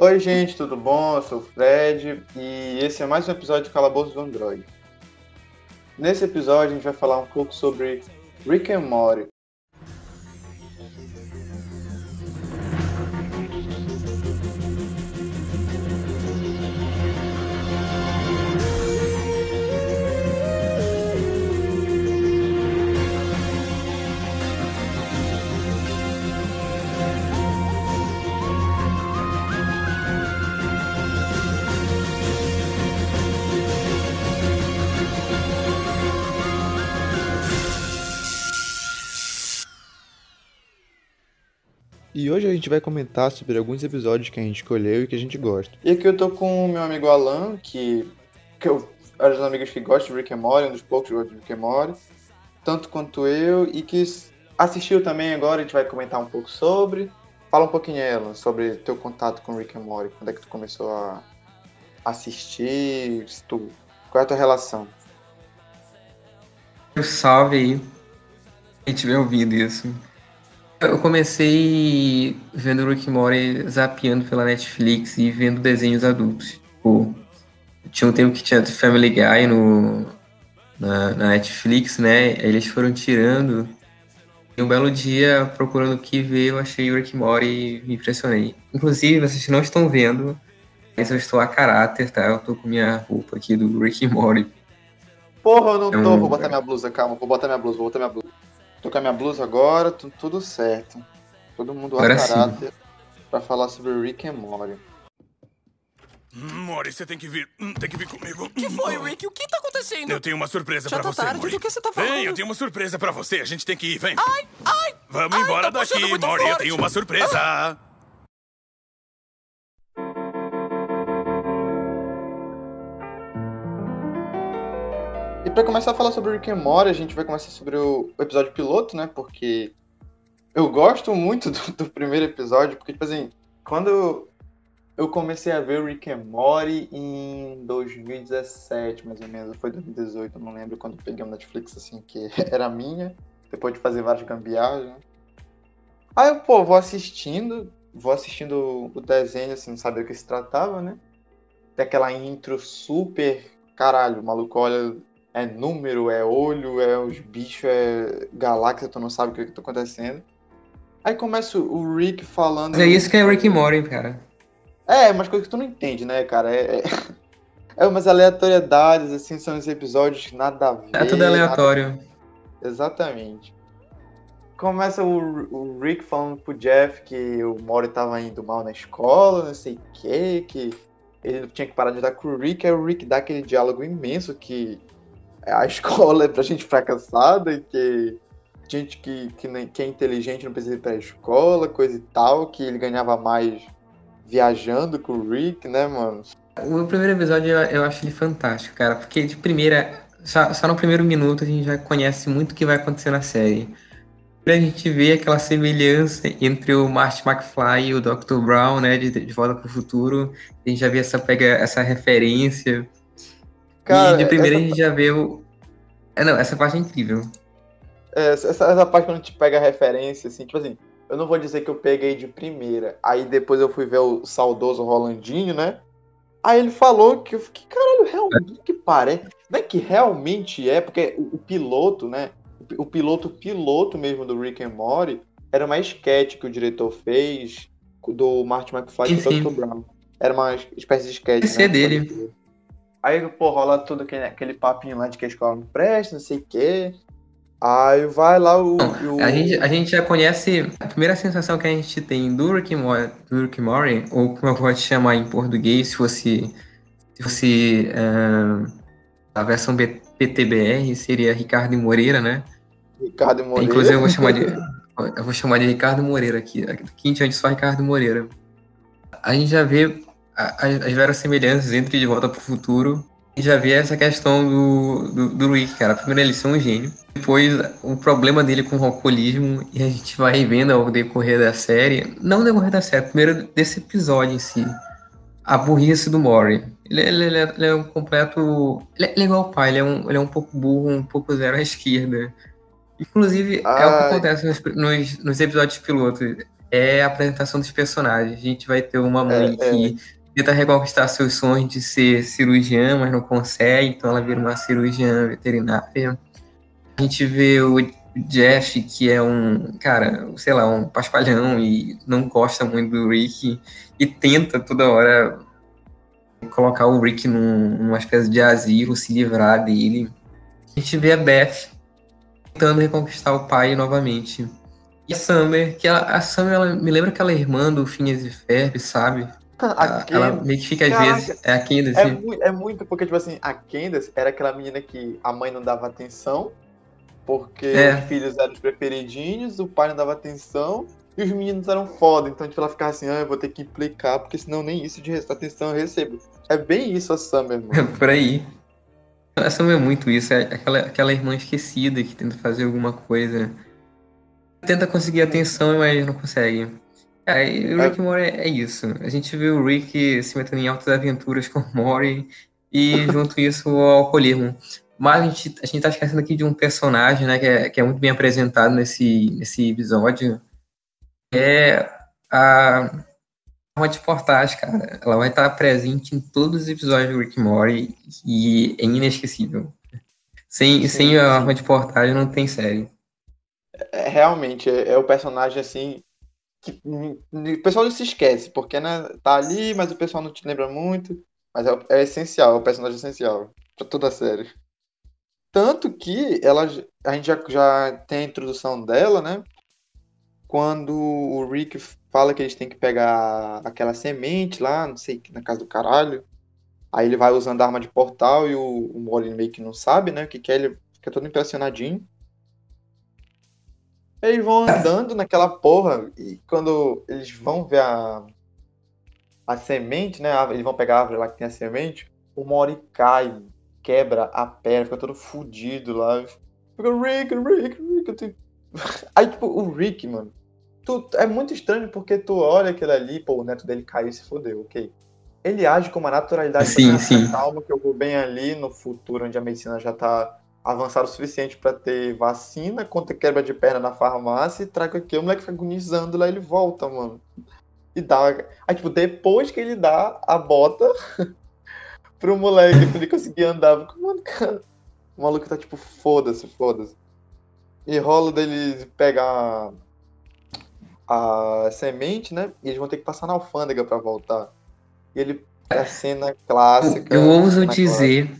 Oi, gente, tudo bom? Eu sou o Fred e esse é mais um episódio de Calabouço do Android. Nesse episódio, a gente vai falar um pouco sobre Rick and Morty, hoje a gente vai comentar sobre alguns episódios que a gente escolheu e que a gente gosta. E aqui eu tô com o meu amigo Alan, que, que eu, é um dos amigos que gosta de Rick and Morty, um dos poucos que gosta de Rick and Morty, tanto quanto eu, e que assistiu também agora, a gente vai comentar um pouco sobre. Fala um pouquinho, Alan, sobre teu contato com Rick and Morty, quando é que tu começou a assistir, tu, qual é a tua relação? Salve aí, a gente vem ouvindo isso. Eu comecei vendo Rick Morty zapeando pela Netflix e vendo desenhos adultos. Tipo, tinha um tempo que tinha Family Guy no, na, na Netflix, né? Eles foram tirando. E um belo dia, procurando o que ver, eu achei o Rick Morty e me impressionei. Inclusive, vocês não estão vendo, mas eu estou a caráter, tá? Eu tô com minha roupa aqui do Rick Morty. Porra, eu não tô. Vou botar minha blusa, calma. Vou botar minha blusa, vou botar minha blusa. Tô com a minha blusa agora, tudo certo. Todo mundo a caráter pra falar sobre Rick and Morty. Hum, Mori, você tem que vir. hum, Tem que vir comigo. O que foi, Rick? O que tá acontecendo? Eu tenho uma surpresa Já pra tá você, tarde, Mori. do que você tá falando? Vem, eu tenho uma surpresa pra você. A gente tem que ir, vem. Ai, ai! Vamos ai, embora tá daqui, Mori. Eu tenho uma surpresa. E pra começar a falar sobre Rick and Morty, a gente vai começar sobre o o episódio piloto, né? Porque eu gosto muito do, do primeiro episódio, porque, tipo assim, quando eu comecei a ver o Rick and Morty em 2017, mais ou menos, foi 2018, eu não lembro quando peguei o Netflix, assim, que era minha, depois de fazer várias gambiarras, né? Aí eu, pô, vou assistindo, vou assistindo o desenho, assim, não sabia o que se tratava, né? Tem aquela intro super. Caralho, o maluco olha é número, é olho, é os bichos, é galáxia, tu não sabe o que, que tá acontecendo. Aí começa o Rick falando. Mas é isso que é Rick Morty, cara. É, umas coisas que tu não entende, né, cara? É, é... é umas aleatoriedades, assim, são os episódios que nada a ver. É tudo nada- aleatório. Exatamente. Começa o, o Rick falando pro Jeff que o Mori tava indo mal na escola, não sei o que, que ele tinha que parar de dar com o Rick, aí o Rick dá aquele diálogo imenso que a escola é pra gente fracassada e que gente que, que, que é inteligente não precisa ir pra escola, coisa e tal, que ele ganhava mais viajando com o Rick, né, mano? O primeiro episódio eu, eu acho ele fantástico, cara, porque de primeira, só, só no primeiro minuto a gente já conhece muito o que vai acontecer na série. A gente vê aquela semelhança entre o Marty McFly e o Dr. Brown, né, de, de Volta pro Futuro. A gente já vê essa, pega essa referência. Cara, e de primeira essa- a gente já vê o. É, não, essa parte é incrível. É, Essa, essa parte quando te pega a referência, assim, tipo assim, eu não vou dizer que eu peguei de primeira. Aí depois eu fui ver o saudoso Rolandinho, né? Aí ele falou que eu fiquei, caralho, realmente que parece. Não é que realmente é, porque o, o piloto, né? O, o piloto piloto mesmo do Rick and Morty era uma sketch que o diretor fez do Marty McFly Sim, com o sim. Dr. Brown. Era uma espécie de. Esse é né? dele. Aí, pô, rola tudo aquele, aquele papinho lá de que a escola não presta, não sei o quê. Aí vai lá o. o- A gente, a gente já conhece. A primeira sensação que a gente tem do Rick Morty, do Rick Morty, ou como eu gosto de chamar em português, se fosse, se fosse eh, a versão B- PTBR, seria Ricardo Moreira, né? Ricardo Moreira. Inclusive eu vou chamar de. Eu vou chamar de Ricardo Moreira aqui. Aqui em diante só Ricardo Moreira. A gente já vê as, as várias semelhanças entre De Volta pro Futuro. E já vê essa questão do, do, do Rick, cara. Primeiro ele ser um gênio. Depois o problema dele com o alcoolismo. E a gente vai vendo ao decorrer da série. Não decorrer da série, primeiro desse episódio em si. A burrice do Mori. Ele, ele- ele é, ele é um completo. Ele é, é igual o pai, ele é, um, ele é um pouco burro, um pouco zero à esquerda. Inclusive, é o que Ai. acontece nos, nos, nos episódios pilotos. é a apresentação dos personagens. A gente vai ter uma mãe É, é. que tenta reconquistar seus sonhos de ser cirurgiã, mas não consegue, então ela vira uma cirurgiã veterinária. A gente vê o Jeff, que é um, cara, sei lá, um paspalhão e não gosta muito do Rick e tenta toda hora colocar o Rick num, numa espécie de asilo, se livrar dele. A gente vê a Beth tentando reconquistar o pai novamente. E a Summer, que ela, a Summer, ela me lembra aquela irmã do Phineas e Ferb, sabe? A ela Candace- meio que fica às Caraca, vezes. É a Candace. É, mui- é muito, porque, tipo assim, a Candace era aquela menina que a mãe não dava atenção, porque É. os filhos eram os preferidinhos, o pai não dava atenção, e os meninos eram foda. Então, tipo, ela ficava assim, ah, eu vou ter que implicar, porque senão nem isso de atenção eu recebo. É bem isso a Summer, mano. Por aí. A Summer é muito isso, é aquela, aquela irmã esquecida que tenta fazer alguma coisa. Tenta conseguir atenção, mas não consegue. É, e o Rick e Morty é, é isso. A gente vê o Rick se metendo em altas aventuras com o Morty e junto isso o alcoolismo. Mas a gente, a gente tá esquecendo aqui de um personagem, né, que é, que é muito bem apresentado nesse, nesse episódio. É a arma de portagem, cara. Ela vai estar presente em todos os episódios do Rick e Morty e é inesquecível. Sem, Sim, sem a arma de portagem não tem série. É, realmente, é, é o personagem assim. Que, o pessoal não se esquece, porque né, tá ali, mas o pessoal não te lembra muito. Mas é, é essencial, é o personagem essencial pra toda a série. Tanto que ela, a gente já, já tem a introdução dela, né? Quando o Rick fala que eles têm que pegar aquela semente lá, não sei, na casa do caralho. Aí ele vai usando a arma de portal e o, o Molly meio que não sabe, né? O que que é, ele fica todo impressionadinho. Eles vão andando naquela porra e quando eles vão ver a, a semente, né? Eles vão pegar a árvore lá que tem a semente, o Mori cai, quebra a perna, fica todo fudido lá. Fica Rick, Rick, Rick. eu tenho-" Aí, tipo, o Rick, mano, tu, é muito estranho porque tu olha aquele ali, pô, o neto dele caiu e se fodeu, ok. Ele age com uma naturalidade, Sim, tipo sim. calma que eu vou bem ali no futuro onde a medicina já tá avançado o suficiente pra ter vacina contra quebra de perna na farmácia e traga aqui. O moleque fica agonizando lá, ele volta, mano. E dá. Aí, tipo, depois que ele dá a bota pro moleque pra ele conseguir andar, fico, mano, cara. O maluco tá tipo, foda-se, foda-se. E rola deles pegar a semente, né? E eles vão ter que passar na alfândega pra voltar. E ele. É a cena clássica. Eu ouso dizer,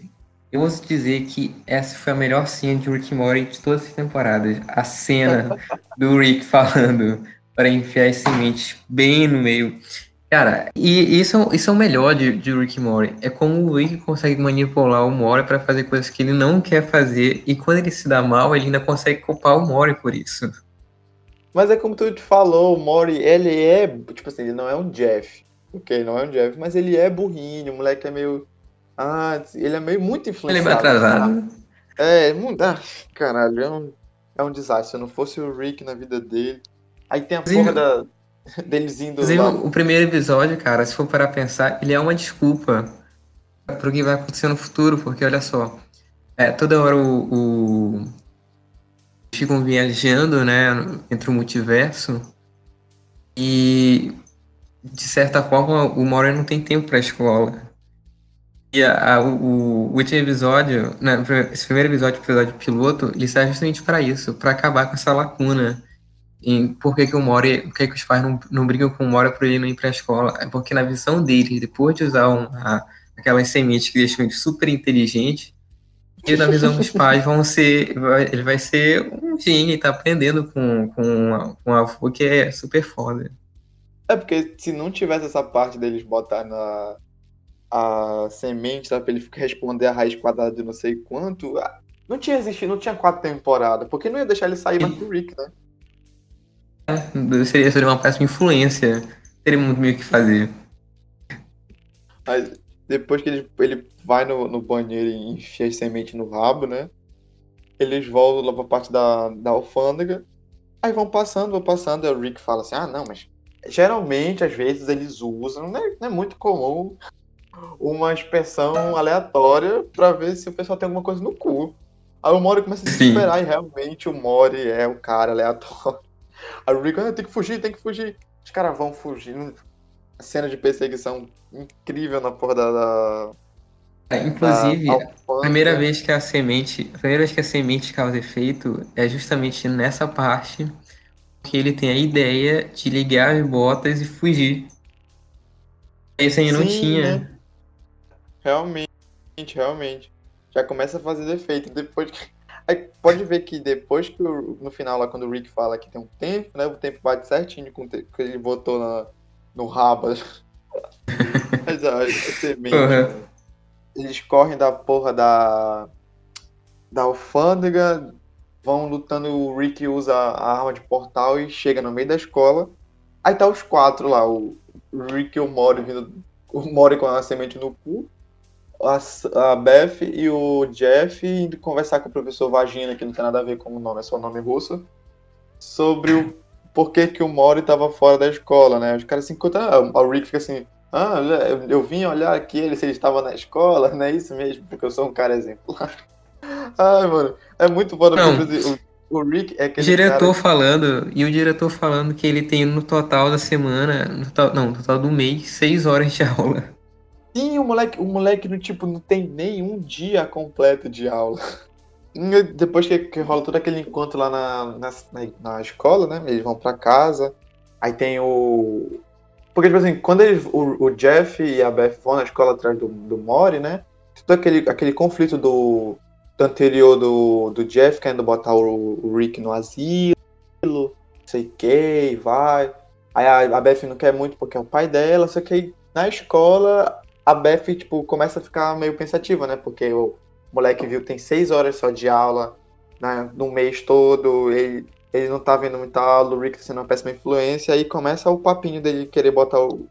eu ouso dizer que essa foi a melhor cena de Rick Morty de todas as temporadas. A cena do Rick falando para enfiar as sementes bem no meio. Cara, e isso, é- isso é o melhor de, de Rick Morty. É como o Rick consegue manipular o Morty para fazer coisas que ele não quer fazer. E quando ele se dá mal, ele ainda consegue culpar o Morty por isso. Mas é como tu te falou, o Mori, ele é, tipo assim, ele não é um Jeff. Ok, não é um Jeff, mas ele é burrinho, o moleque é meio. Ah, ele é meio muito Ele é influenciado. meio atrasado. É, muito. Ah, caralho, é um, é um desastre. Se não fosse o Rick na vida dele. Aí tem a Inclusive- porra da, deles indo Inclusive, lá. o primeiro episódio, cara, se for parar pra pensar, ele é uma desculpa pro que vai acontecer no futuro, porque olha só, é, toda hora o, o- ficam viajando, né, entre o multiverso e de certa forma o Mori não tem tempo pra escola. E a- a- o, o último episódio, né, esse primeiro episódio, episódio piloto, ele serve justamente para isso, para acabar com essa lacuna em por que, que o Mori, por que, que os pais não, não brigam com o Mori por ele não ir pra escola. É porque na visão deles, depois de usar uma, aquelas sementes que deixam ele super inteligente, e na visão dos pais vão ser, vai- ele vai ser um gênio, tá aprendendo com, com, a- com a avô que é super foda. É porque se não tivesse essa parte deles botar na a semente lá pra ele responder a raiz quadrada de não sei quanto, não tinha existido, não tinha quatro temporadas, porque não ia deixar ele sair mais pro Rick, né? Seria, seria uma péssima influência, teria muito meio que fazer. Aí, depois que ele, ele vai no, no banheiro e enfia as sementes no rabo, né? Eles voltam lá pra parte da, da alfândega. Aí vão passando, vão passando. Aí o Rick fala assim: Ah, não, mas geralmente, às vezes, eles usam, não é, não é muito comum, uma expressão aleatória pra ver se o pessoal tem alguma coisa no cu. Aí o Mori começa a se Sim. desesperar e realmente o Mori é o cara aleatório. Aí o Rick, ah, tem que fugir, tem que fugir. Os caras vão fugindo. Cena de perseguição incrível na porra da. da É, Inclusive, da a primeira vez que a semente, a primeira vez que a semente causa efeito é justamente nessa parte que ele tem a ideia de ligar as botas e fugir. Isso aí não Sim, tinha. né? Realmente, realmente. Já começa a fazer defeito. Depois que... Aí pode ver que depois que o- no final lá, quando o Rick fala que tem um tempo, né? O tempo bate certinho com o tempo que ele botou na, no rabo. Mas a, a semente. Porra. Eles correm da porra da. Da alfândega, vão lutando, o Rick usa a arma de portal e chega no meio da escola. Aí tá os quatro lá, o Rick e o Mori vindo. O Mori com a semente no cu, a, a Beth e o Jeff indo conversar com o professor Vagina, que não tem nada a ver com o nome, é só nome russo, sobre o porquê que o Mori tava fora da escola, né? Os caras se encontram, ah, o Rick fica assim, ah, eu, eu vim olhar aqui ele se ele estava na escola, não é isso mesmo, porque eu sou um cara exemplar. Ai, mano, é muito foda o, o Rick é aquele diretor cara falando, e o diretor falando que ele tem no total da semana, no total, não, no total do mês, seis horas de aula. Sim, o moleque, o moleque tipo não tem nenhum dia completo de aula. E Depois que, que rola todo aquele encontro lá na, na, na- na escola, né? Eles vão pra casa. Aí tem o. Porque, tipo assim, quando eles, o, o Jeff e a Beth vão na escola atrás do, do Mori, né? Todo aquele, aquele conflito do, do anterior do, do Jeff querendo botar o, o Rick no asilo, não sei o que, vai. Aí a, a Beth não quer muito porque é o pai dela, só que aí na escola a Beth, tipo, começa a ficar meio pensativa, né? Porque o moleque viu tem seis horas só de aula né, no mês todo, ele, ele não tá vendo muita aula, o Rick tá sendo uma péssima influência, aí começa o papinho dele querer botar o,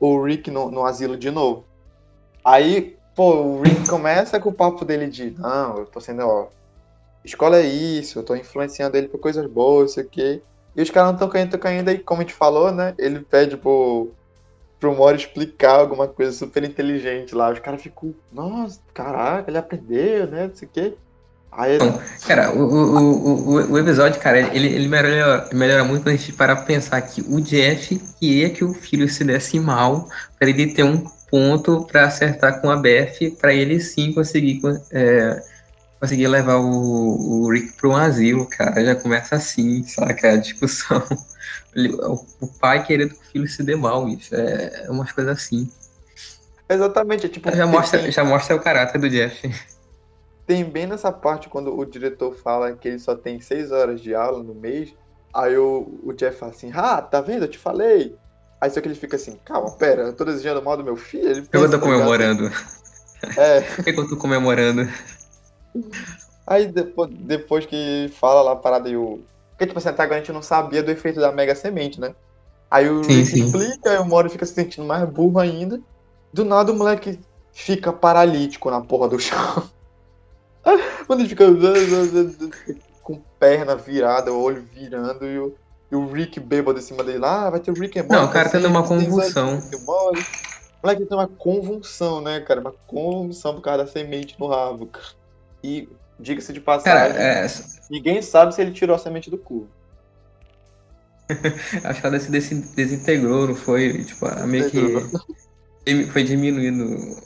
o Rick no, no asilo de novo. Aí, pô, o Rick começa com o papo dele de, não, eu tô sendo, ó, escola é isso, eu tô influenciando ele por coisas boas, isso aqui. E os caras não estão caindo, tão caindo, aí como a gente falou, né, ele pede pro, pro Mori explicar alguma coisa super inteligente lá. Os caras ficam, nossa, caraca, ele aprendeu, né? Não sei o quê. Aí ele. Cara, o, o, o, o, episódio, cara, ele, ele melhora, melhora muito quando a gente parar pra pensar que o Jeff queria que o filho se desse mal pra ele ter um ponto pra acertar com a Beth, pra ele sim conseguir, é, conseguir levar o, o Rick pra um asilo, cara. Já começa assim, saca? A discussão. O, pai querendo que o filho se dê mal, isso é, é umas coisas assim. Exatamente, é tipo. Já mostra, tem, já mostra o caráter do Jeff. tem bem nessa parte quando o diretor fala que ele só tem seis horas de aula no mês. Aí o, o Jeff fala assim, ah, tá vendo? Eu te falei. Aí só que ele fica assim, calma, pera, eu tô desejando mal do meu filho? Ele Eu tô tá comemorando. É. Por que eu tô comemorando? Aí depois, depois que fala lá a parada e o. Porque, tipo assim, até agora a gente não sabia do efeito da mega semente, né? Aí o Sim, Rick sim. explica, aí o Mori fica se sentindo mais burro ainda. Do nada o moleque fica paralítico na porra do chão. Quando ele fica com perna virada, o olho virando e o, e o Rick bêbado em cima dele lá, ah, vai ter o Rick Morty. Não, o cara tendo uma convulsão. O moleque tem uma convulsão, né, cara? Uma convulsão por causa da semente no rabo. cara. E, diga-se de Cara, passagem, é, ninguém sabe se ele tirou a semente do cu. acho que ela se des- desintegrou, não foi? Tipo, meio que foi diminuindo.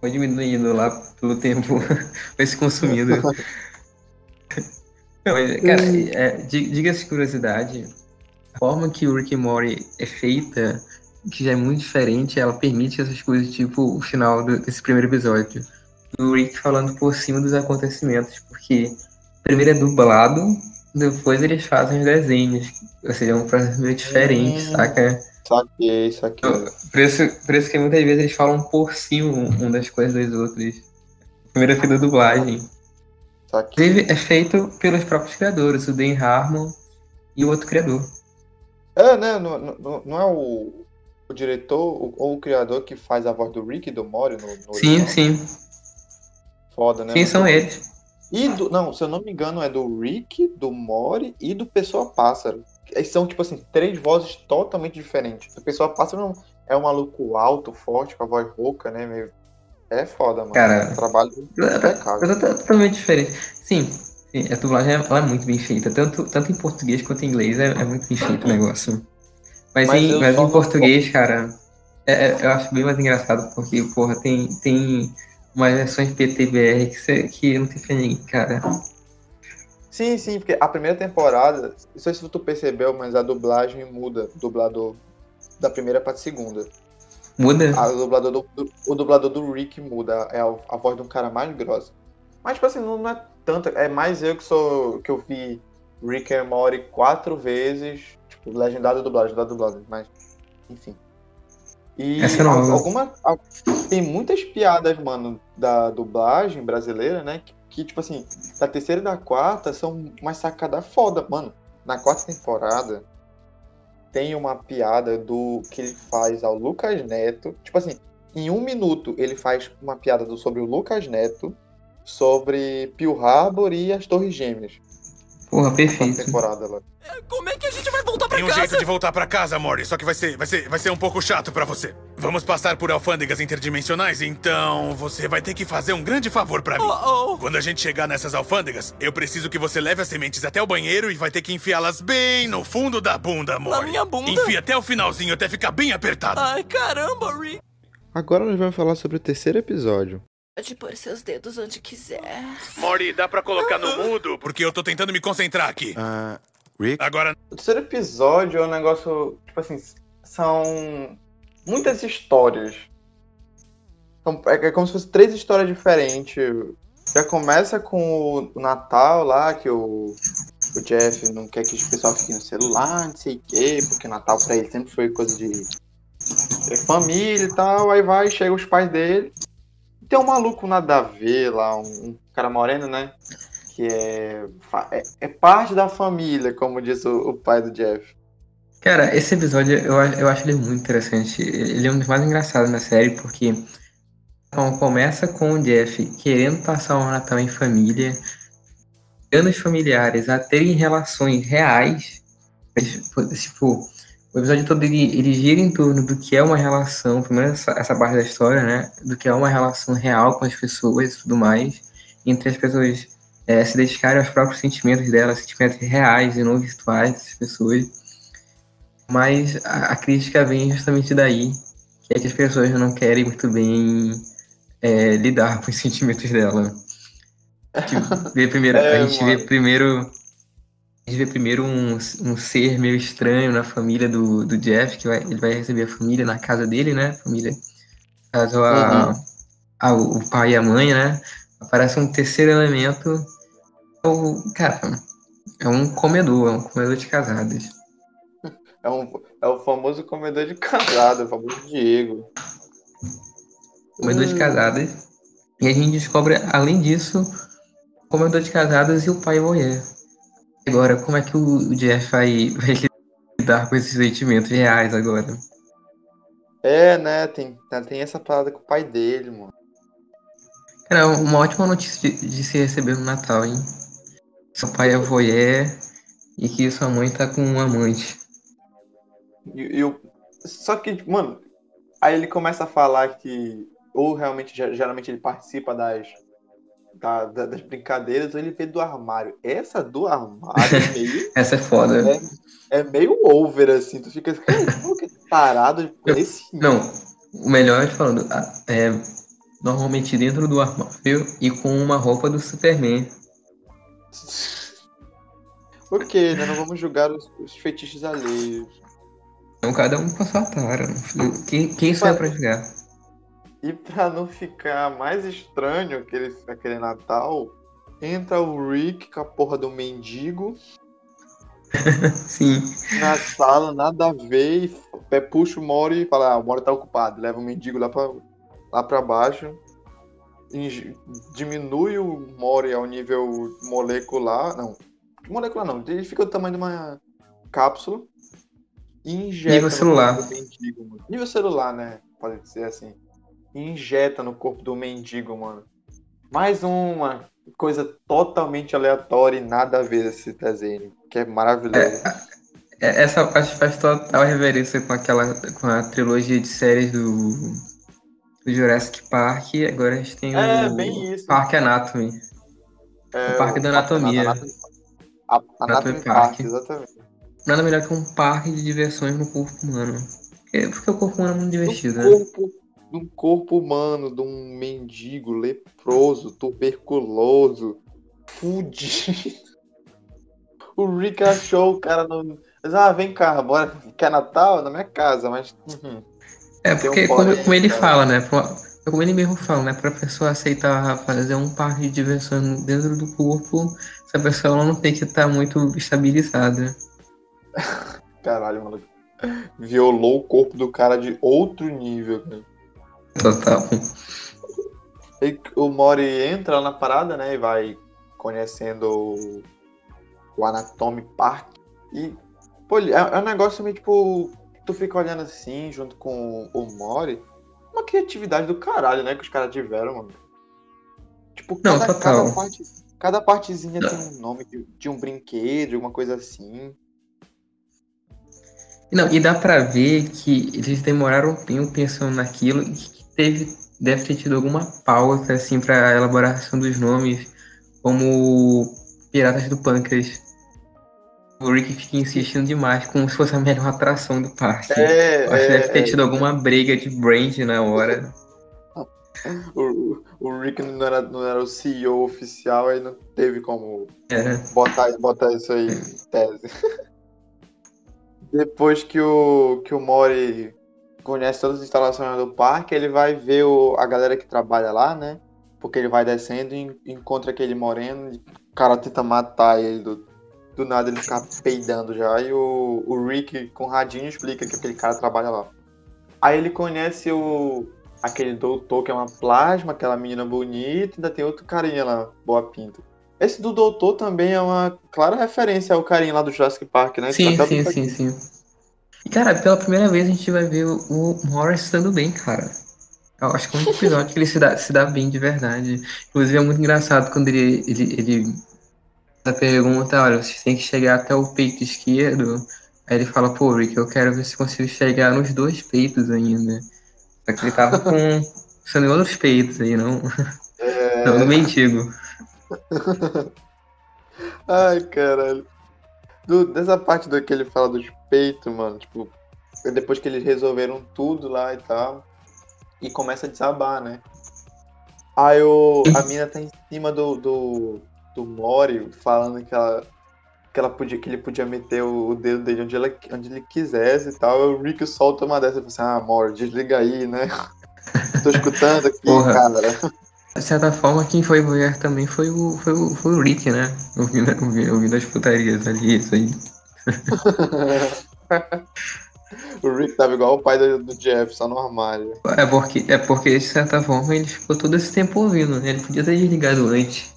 Foi diminuindo lá pelo tempo. foi se consumindo. Mas, cara, é, di- diga-se de curiosidade, a forma que o Rick and Morty é feita, que já é muito diferente, ela permite essas coisas, tipo o final do- desse primeiro episódio. Do Rick falando por cima dos acontecimentos, porque primeiro é dublado, depois eles fazem os desenhos. Ou seja, é um processo meio diferente, Hum. saca? Saquei, saquei. Por isso, por isso que muitas vezes eles falam por cima um, um das coisas dos outros. Primeiro foi da dublagem. saquei. Inclusive, é feito pelos próprios criadores, o Dan Harmon e o outro criador. É, né? Não, não, não é o, o diretor ou, ou o criador que faz a voz do Rick e do Mori no, no Sim, original? sim. Foda, né? Sim, são eles. E do, não, se eu não me engano, é do Rick, do Mori e do Pessoa Pássaro. São, tipo assim, três vozes totalmente diferentes. O Pessoa Pássaro é um- é um maluco alto, forte, com a voz rouca, né? Meio... É foda, mano. Cara, trabalho Tá- impecável. tá- tá Totalmente diferente. Sim, Sim, a dublagem ela é muito bem feita, tanto, tanto em português quanto em inglês é, é muito bem feito o negócio. Mas, Mas em, mas em não- português, cara, é- é- eu acho bem mais engraçado, porque, porra, tem, tem umas versões PTBR que, cê, que não tem pra ninguém, cara. Sim, sim, porque a primeira temporada, não sei se tu percebeu, mas a dublagem muda, dublador da primeira pra segunda. Muda? A, o, dublador do, do- o dublador do Rick muda, é a, a voz de um cara mais grossa. Mas, tipo assim, não, não é tanto, é mais eu que sou, que eu vi Rick and Morty quatro vezes, tipo, legendado e dublado, legendado e dublado, mas, enfim. E Essa alguma, al- tem muitas piadas, mano, da dublagem brasileira, né, que, que, tipo assim, da terceira e da quarta são uma sacada foda, mano. Na quarta temporada, tem uma piada do que ele faz ao Lucas Neto. Tipo assim, em um minuto ele faz uma piada do, sobre o Lucas Neto, sobre Pearl Harbor e as Torres Gêmeas. Porra, Na perfeito. temporada lá. Como é que a gente vai voltar pra Tem um casa? jeito de voltar pra casa, Mori, só que vai ser, vai ser, vai ser um pouco chato pra você. Vamos passar por alfândegas interdimensionais, então você vai ter que fazer um grande favor pra mim. Oh, oh. Quando a gente chegar nessas alfândegas, eu preciso que você leve as sementes até o banheiro e vai ter que enfiá-las bem no fundo da bunda, Mori. minha bunda? Enfia até o finalzinho, até ficar bem apertado. Ai, caramba, Rick. Agora nós vamos falar sobre o terceiro episódio. Pode pôr seus dedos onde quiser. Mori, dá pra colocar no mudo? Porque eu tô tentando me concentrar aqui. Ah, Rick? Agora, O terceiro episódio é um negócio, tipo assim, são muitas histórias. É é como se fossem três histórias diferentes. Já começa com o Natal lá, que o, o Jeff não quer que o pessoal fique no celular, não sei o quê, porque Natal pra ele sempre foi coisa de de família e tal. Aí vai, chega os pais dele. Tem um maluco nada a ver lá, um, um cara moreno, né? Que é, é, é parte da família, como diz o, o pai do Jeff. Cara, esse episódio eu, eu acho ele muito interessante. Ele é um dos mais engraçados na série, porque então, começa com o Jeff querendo passar o Natal em família, dando os familiares a terem relações reais. Tipo, o episódio todo ele, ele gira em torno do que é uma relação, primeiro essa, essa parte da história, né? Do que é uma relação real com as pessoas e tudo mais, entre as pessoas eh, se dedicarem aos próprios sentimentos delas, sentimentos reais e não virtuais dessas pessoas. Mas a, a crítica vem justamente daí, que é que as pessoas não querem muito bem é, lidar com os sentimentos dela. Tipo, vê primeiro, É, a gente vê mano. primeiro. A gente vê primeiro um, um ser meio estranho na família do, do Jeff, que vai, ele vai receber a família na casa dele, né? Família. Caso, a, a- o pai e a mãe, né? Aparece um terceiro elemento. O, cara, é um comedor, é um comedor de casadas. É, um, é o famoso comedor de casado, o famoso Diego. comedor de casadas. E a gente descobre, além disso, o comedor de casadas e o pai voyeur. Agora, como é que o Jeff vai, vai lidar com esses sentimentos reais agora? É, né? Tem, tem essa parada com o pai dele, mano. Cara, uma ótima notícia de, de se receber no Natal, hein? Seu pai é voyeur e que sua mãe tá com um amante. E, e o- Só que, mano, aí ele começa a falar que. Ou realmente, ge- geralmente ele participa das. Da- da- das brincadeiras, ele vê do armário. Essa do armário é meio. Essa é foda. É, é meio over, assim. Tu fica. "Cara, como que parado esse. Não, o melhor é falando, é normalmente dentro do armário e com uma roupa do Superman. ok, né? Não vamos julgar os, os feitiços alheios. Então cada um com a sua tara. Quem, quem isso é pra jogar? E pra não ficar mais estranho aquele, aquele Natal, entra o Rick com a porra do mendigo Sim. na sala, nada a ver, e f- puxa o Mori e fala, ah, o Mori tá ocupado, leva o mendigo lá pra, lá pra baixo, diminui o Mori ao nível molecular, não, molecular não, ele fica do tamanho de uma cápsula e injeta Nível celular. mendigo. Nível celular, né, pode ser assim. E injeta no corpo do mendigo, mano. Mais uma coisa totalmente aleatória e nada a ver esse desenho, que é maravilhoso. É, Essa parte faz total reverência com aquela com a trilogia de séries do, do Jurassic Park. Agora a gente tem É, o bem isso. Park Anatomy. É, O Parque da Anatomia. Anatomia, a- Anatomia Anatomia Park, Park. exatamente. Nada melhor que um parque de diversões no corpo humano. Porque, porque o corpo humano é muito divertido, né? corpo, de um corpo humano, de um mendigo leproso, tuberculoso, fudido. O Rick achou o cara no. Mas, ah, vem cá, bora. Quer Natal? Na minha casa, mas. uhum. É, Tem um porque como, como ele cara. fala, né? Como ele mesmo fala, né? Pra pessoa aceitar fazer um parque de diversões dentro do corpo, essa pessoa não tem que estar muito estabilizada. Caralho, maluco. Violou o corpo do cara de outro nível, cara. Total. E o Mori entra lá na parada, né? E vai conhecendo o, Anatomy Park. E, pô, é, é um negócio meio tipo. Tu fica olhando assim, junto com o Mori. Uma criatividade do caralho, né? Que os caras tiveram, mano. Tipo, Não, cada, total. cada, parte, cada partezinha tem um nome de, de um brinquedo, alguma coisa assim. Não, e dá pra ver que eles demoraram um tempo pensando naquilo e teve, deve ter tido alguma pauta, assim, pra elaboração dos nomes, como Piratas do Pâncreas. O Rick fica insistindo demais, como se fosse a melhor atração do parque. É, acho que é, deve ter é. tido alguma briga de brand na hora. O, o Rick não era, não era o CEO oficial, aí não teve como É. botar, botar isso aí em tese. Depois que o, que o Mori conhece todas as instalações do parque, ele vai ver o, a galera que trabalha lá, né? Porque ele vai descendo e encontra aquele moreno, o cara tenta matar ele do, do nada, ele fica peidando já. E o, o Rick com o radinho explica que aquele cara trabalha lá. Aí ele conhece o aquele doutor que é uma plasma, aquela menina bonita, ainda tem outro carinha lá, boa pinta. Esse do doutor também é uma clara referência ao carinha lá do Jurassic Park, né? Sim, sim, sim, sim. E, cara, pela primeira vez a gente vai ver o, o Morris dando bem, cara. Eu acho que é um episódio que ele se dá, se dá bem de verdade. Inclusive é muito engraçado quando ele, ele, ele a pergunta, olha, você tem que chegar até o peito esquerdo. Aí ele fala, pô, Rick, eu quero ver se consigo chegar nos dois peitos ainda. Só que ele tava com. Sendo em outros peitos aí, não, É... não no mendigo. Ai, caralho. Do- dessa parte do que ele fala dos peitos, mano, tipo, depois que eles resolveram tudo lá e tal, e começa a desabar, né? Aí o, a mina tá em cima do, do, do Mori, falando que ela, que, ela podia, que ele podia meter o, dedo dele onde, ela, onde ele quisesse e tal. O Rick solta uma dessa e fala assim, ah, Mori, desliga aí, né? Tô escutando aqui, Porra. cara. De certa forma, quem foi voyeur também foi o, foi o, foi o Rick, né? Ouvindo, ouvindo, ouvindo as putarias ali, isso aí. o Rick tava igual o pai do, do Jeff, só no armário. É porque, é porque, de certa forma, ele ficou todo esse tempo ouvindo, né? Ele podia ter desligado antes.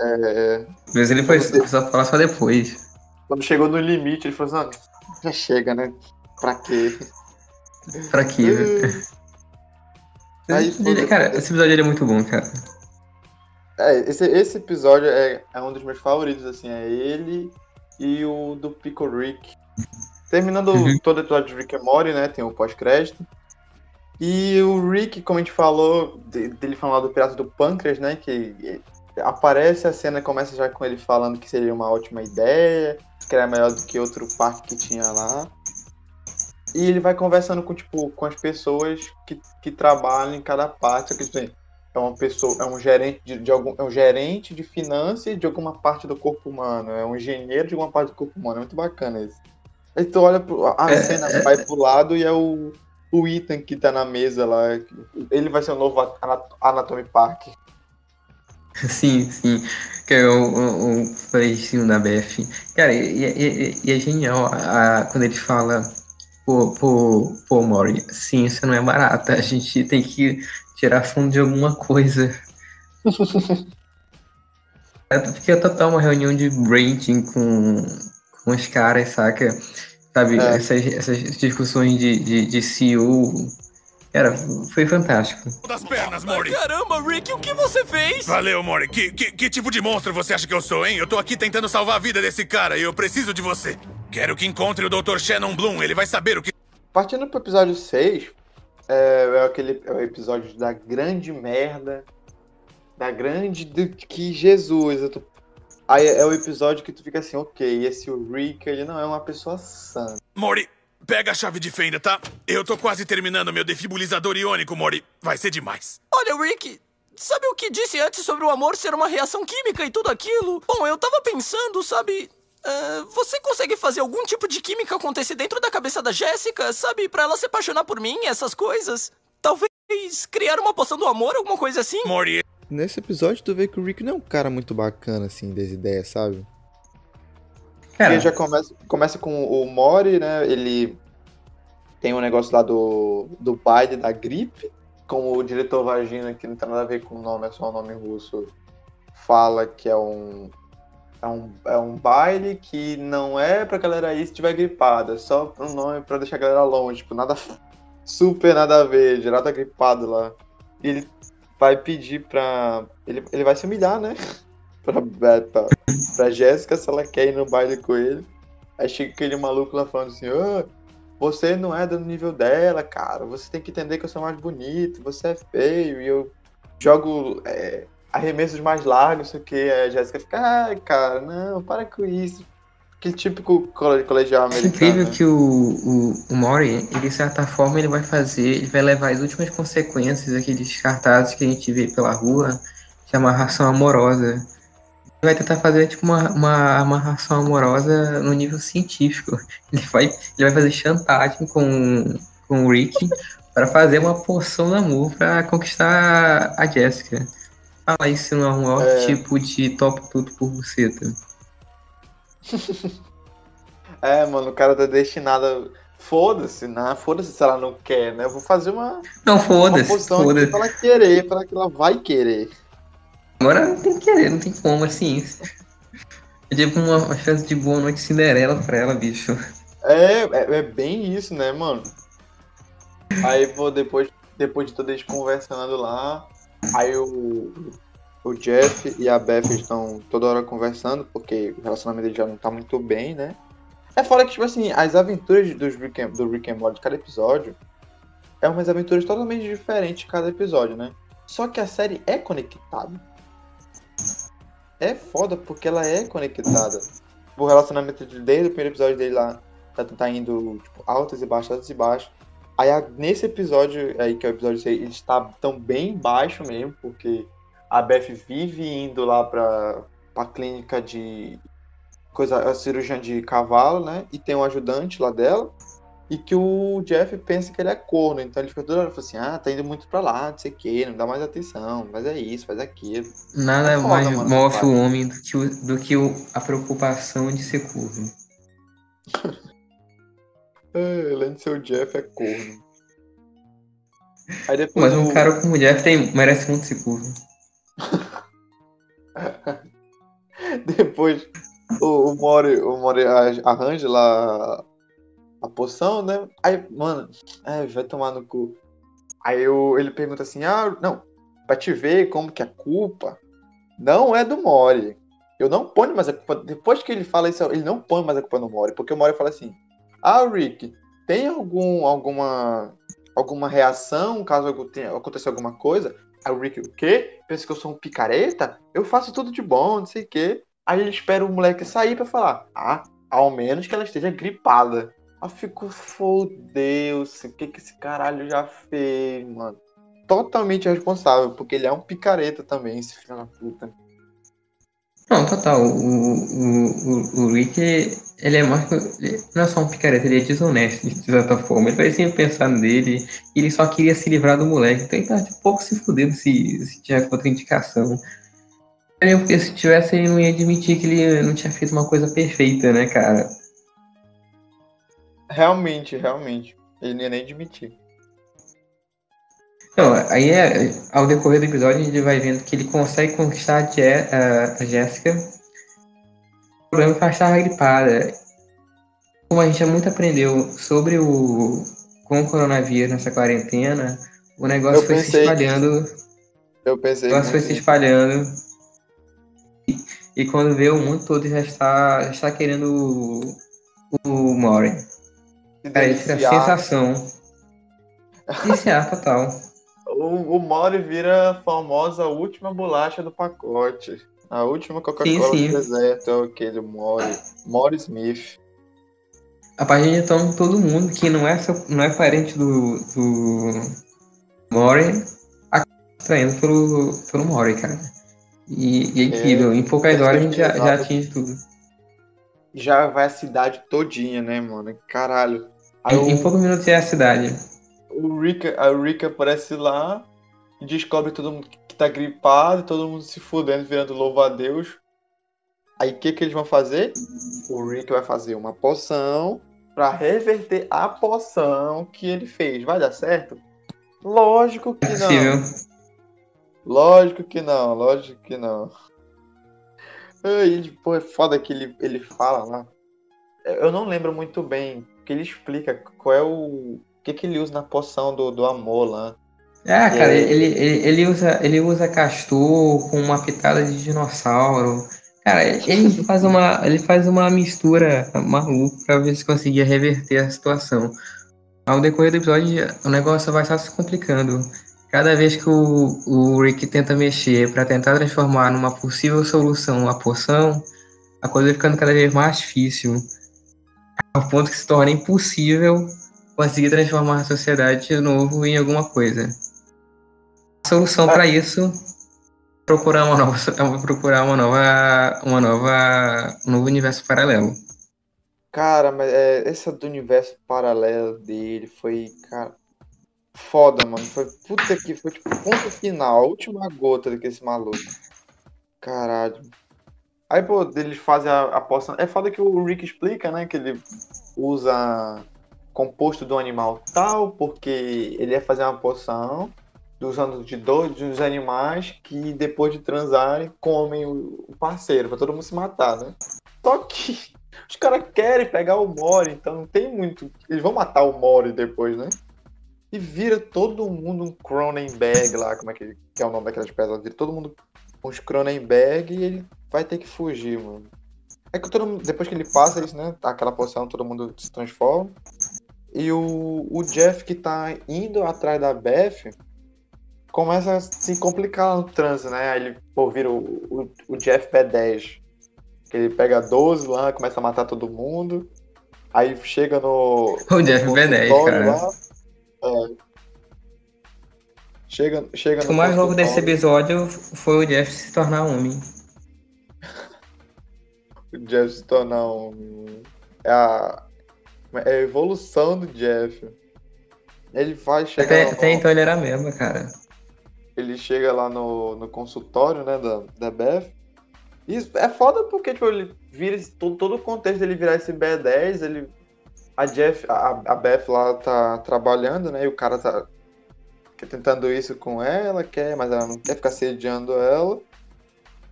É, Mas ele foi só falar só depois. quando chegou no limite, ele falou assim, ah, já chega, né? Pra quê? Pra quê? né? Aí, Ele- cara, esse episódio é muito bom, cara. É, esse, esse episódio é, é um dos meus favoritos, assim, é ele e o do Pico Rick. Terminando Uhum. todo o episódio de Rick and Morty, né, tem o pós-crédito. E o Rick, como a gente falou, de- dele falando do Pirata do Pâncreas, né, que aparece a cena, começa já com ele falando que seria uma ótima ideia, que era melhor do que outro parque que tinha lá. E ele vai conversando com, tipo, com as pessoas que, que trabalham em cada parte, só que, tipo, é uma pessoa, é um gerente de, de algum, é um gerente de finanças de alguma parte do corpo humano, é um engenheiro de alguma parte do corpo humano, é muito bacana isso. Aí tu olha pro, a É, cena é, vai pro lado e é o, o Ethan que tá na mesa lá, ele vai ser o novo Anat- Anatomy Park. Sim, sim. Que é o, o, o precinho da BF. Cara, e, e- e- é genial a, quando ele fala, pô, pô, pô, Mori, ciência não é barata, a gente tem que tirar fundo de alguma coisa. É porque é total uma reunião de branding com, com os caras, saca? Sabe, É. essas, essas discussões de, de, de CEO. Cara, foi fantástico. Das pernas, Mori. Caramba, Rick, o que você fez? Valeu, Mori. Que, que, que tipo de monstro você acha que eu sou, hein? Eu tô aqui tentando salvar a vida desse cara e eu preciso de você. Quero que encontre o Dr. Shannon Bloom. Ele vai saber o que. Partindo pro episódio 6, é, é aquele é o episódio da grande merda. Da grande. do- que Jesus, eu tô Aí é o episódio que tu fica assim, ok, esse Rick, ele não é uma pessoa sã. Mori, pega a chave de fenda, tá? Eu tô quase terminando meu defibrilizador iônico, Mori. Vai ser demais. Olha, Rick, sabe o que disse antes sobre o amor ser uma reação química e tudo aquilo? Bom, eu tava pensando, sabe. Ah, você consegue fazer algum tipo de química acontecer dentro da cabeça da Jéssica, sabe? Pra ela se apaixonar por mim, essas coisas? Talvez criar uma poção do amor, alguma coisa assim? Mori, Nesse episódio tu vê que o Rick não é um cara muito bacana, assim, das ideias, sabe? Cara, Ele já começa, começa com o Mori, né? Ele tem um negócio lá do, do baile da gripe, como o diretor Vagina, que não tem nada a ver com o nome, é só um nome russo, fala que é um, é um, é um baile que não é pra galera ir se tiver gripada, é só um nome pra deixar a galera longe, tipo, nada super nada a ver, geral tá gripado lá. E ele vai pedir pra. Ele, ele vai se humilhar, né? pra, pra, pra Jéssica se ela quer ir no baile com ele. Aí chega aquele maluco lá falando assim, "Ô, você não é do nível dela, cara. Você tem que entender que eu sou mais bonito, você é feio, e eu jogo é, arremessos mais largos, sei o que. A Jéssica fica, ai, cara, não, para com isso. Que típico cole- colegial É americano. incrível né? que o, o, o Mori, ele de certa forma, ele vai fazer, ele vai levar as últimas consequências daqueles cartazes que a gente vê pela rua, de amarração amorosa. Ele vai tentar fazer tipo uma, uma amarração amorosa no nível científico. Ele vai, ele vai fazer chantagem com, com o Rick para fazer uma poção de amor para conquistar a Jessica. Fala isso não é um maior É. tipo de top tudo por buceta. É, mano, o cara tá destinado a... Foda-se, né? Foda-se se ela não quer, né? Eu vou fazer uma, Não, foda-se, foda-se. pra ela querer, pra que ela vai querer. Agora não tem que querer, não tem como, é ciência. É tipo uma, uma chance de boa noite Cinderela pra ela, bicho. É, é, é bem isso, né, mano? Aí, pô, depois, depois de todos eles conversando lá, aí o, o Jeff e a Beth estão toda hora conversando, porque o relacionamento já não tá muito bem, né? É fora que, tipo assim, as aventuras dos Rick and, do Rick and Morty de cada episódio é umas aventuras totalmente diferentes de cada episódio, né? Só que a série é conectada. É foda porque ela é conectada. O relacionamento dele, desde o primeiro episódio dele lá, tá, tá indo tipo, altas e baixas, altas e baixas. Aí a- nesse episódio aí, que é o episódio 6, ele está tão bem baixo mesmo, porque a Beth vive indo lá pra, pra clínica de coisa, a cirurgiã de cavalo, né? E tem um ajudante lá dela. E que o Jeff pensa que ele é corno, então ele fica toda hora assim, ah, tá indo muito pra lá, não sei o que, não dá mais atenção, mas é isso, faz aquilo. Nada É foda, mais mano, move o homem do que, o- do que o- a preocupação de ser corno. É, além de ser o Jeff, é corno. Aí depois Mas um o- cara como o Jeff tem, merece muito ser corno. Depois o, o Mori, o Mori arranja lá a poção, né? Aí, mano, é, vai tomar no cu. Aí o, ele pergunta assim: ah, não, pra te ver como que a culpa não é do Mori. Eu não ponho mais a culpa. Depois que ele fala isso, ele não põe mais a culpa no Mori, porque o Mori fala assim: ah, Rick, tem algum, alguma, alguma reação caso aconteça alguma coisa? Aí o Rick, o quê? Pensa que eu sou um picareta? Eu faço tudo de bom, não sei o quê. Aí ele espera o moleque sair pra falar, ah, ao menos que ela esteja gripada. Aí eu fico, fodeu-se, o que que esse caralho já fez, mano? Totalmente responsável, porque ele é um picareta também, esse filho da puta. Não, total. O, o, o, o Rick, ele é mais. que- não é só um picareta, ele é desonesto, de certa forma. Ele vai sempre pensar nele, ele só queria se livrar do moleque. Então ele tá tipo, pouco se fudendo se, se tiver contraindicação. Porque se tivesse, ele não ia admitir que ele não tinha feito uma coisa perfeita, né, cara? Realmente, realmente. Ele nem admitir. Não, aí é, ao decorrer do episódio a gente vai vendo que ele consegue conquistar a, Je- a- Jéssica. O problema é que ela estava gripada. Como a gente já muito aprendeu sobre o com o coronavírus nessa quarentena, o negócio Eu foi se espalhando. Eu pensei. O negócio foi se espalhando. E, e quando vê o mundo todo já está, já está querendo o, o Mori. Se Cara, isso é sensação. Deliciar total. O, o Mori vira a famosa última bolacha do pacote. A última Coca-Cola do deserto é aquele Mori. Mori Smith. A página então todo mundo que não é, não é parente do, do Mori atraindo pelo, pelo Mori, cara. E, e é incrível, em poucas horas a gente já, já atinge tudo. Já vai a cidade todinha, né, mano? Caralho. Aí Em, em o, poucos minutos é a cidade. O Rick, a Rick aparece lá e descobre todo mundo que tá gripado, todo mundo se fudendo, virando louvo a Deus. Aí o que, que eles vão fazer? O Rick vai fazer uma poção pra reverter a poção que ele fez. Vai dar certo? Lógico que não. Lógico que não, lógico que não. Ele, pô, é foda que ele, ele fala lá. Eu não lembro muito bem, que ele explica qual é o. O que, que ele usa na poção do, do amor lá. Ah, cara, É. ele, ele, ele, usa, ele usa castor com uma pitada de dinossauro. Cara, ele faz uma, ele faz uma mistura maluca pra ver se conseguia reverter a situação. Ao decorrer do episódio, o negócio vai só se complicando. Cada vez que o, o Rick tenta mexer pra tentar transformar numa possível solução a poção, a coisa vai ficando cada vez mais difícil. Ao ponto que se torna impossível conseguir transformar a sociedade de novo em alguma coisa. A solução para isso procurar uma nova procurar uma nova uma nova um novo universo paralelo. Cara, mas é, essa do universo paralelo dele foi, cara, foda, mano. Foi puta que foi tipo ponto final, a última gota desse maluco. Caralho. Aí, pô, eles fazem a, a poção. É foda que o Rick explica, né? Que ele usa composto do animal tal, porque ele ia fazer uma poção usando de dois dos animais que depois de transarem comem o parceiro, pra todo mundo se matar, né? Só que os caras querem pegar o Mori, então não tem muito. Eles vão matar o Mori depois, né? E vira todo mundo um Cronenberg lá, como é que, que é o nome daquelas pedras? Vira todo mundo uns Cronenberg e ele vai ter que fugir, mano. É que todo mundo, depois que ele passa isso, né? Aquela poção, todo mundo se transforma. E o, o Jeff que tá indo atrás da Beth começa a se complicar no trânsito, né? Aí ele, pô, vira o, o, o Jeff B10. Que ele pega 12 lá, começa a matar todo mundo. Aí chega no. O Jeff no B10, consultório cara. lá, é. Chega, chega no O mais louco desse episódio foi o Jeff se tornar homem. O Jeff se tornar um. É a, é a evolução do Jeff. Ele vai chegar. Até, no- até então ele era mesmo, cara. ele chega lá no, no consultório, né, da, da Beth. Isso é foda porque, tipo, ele vira todo, todo o contexto dele virar esse B10, ele. A Jeff, a, a Beth lá tá trabalhando, né? E o cara tá tentando isso com ela, quer, mas ela não quer ficar sediando ela.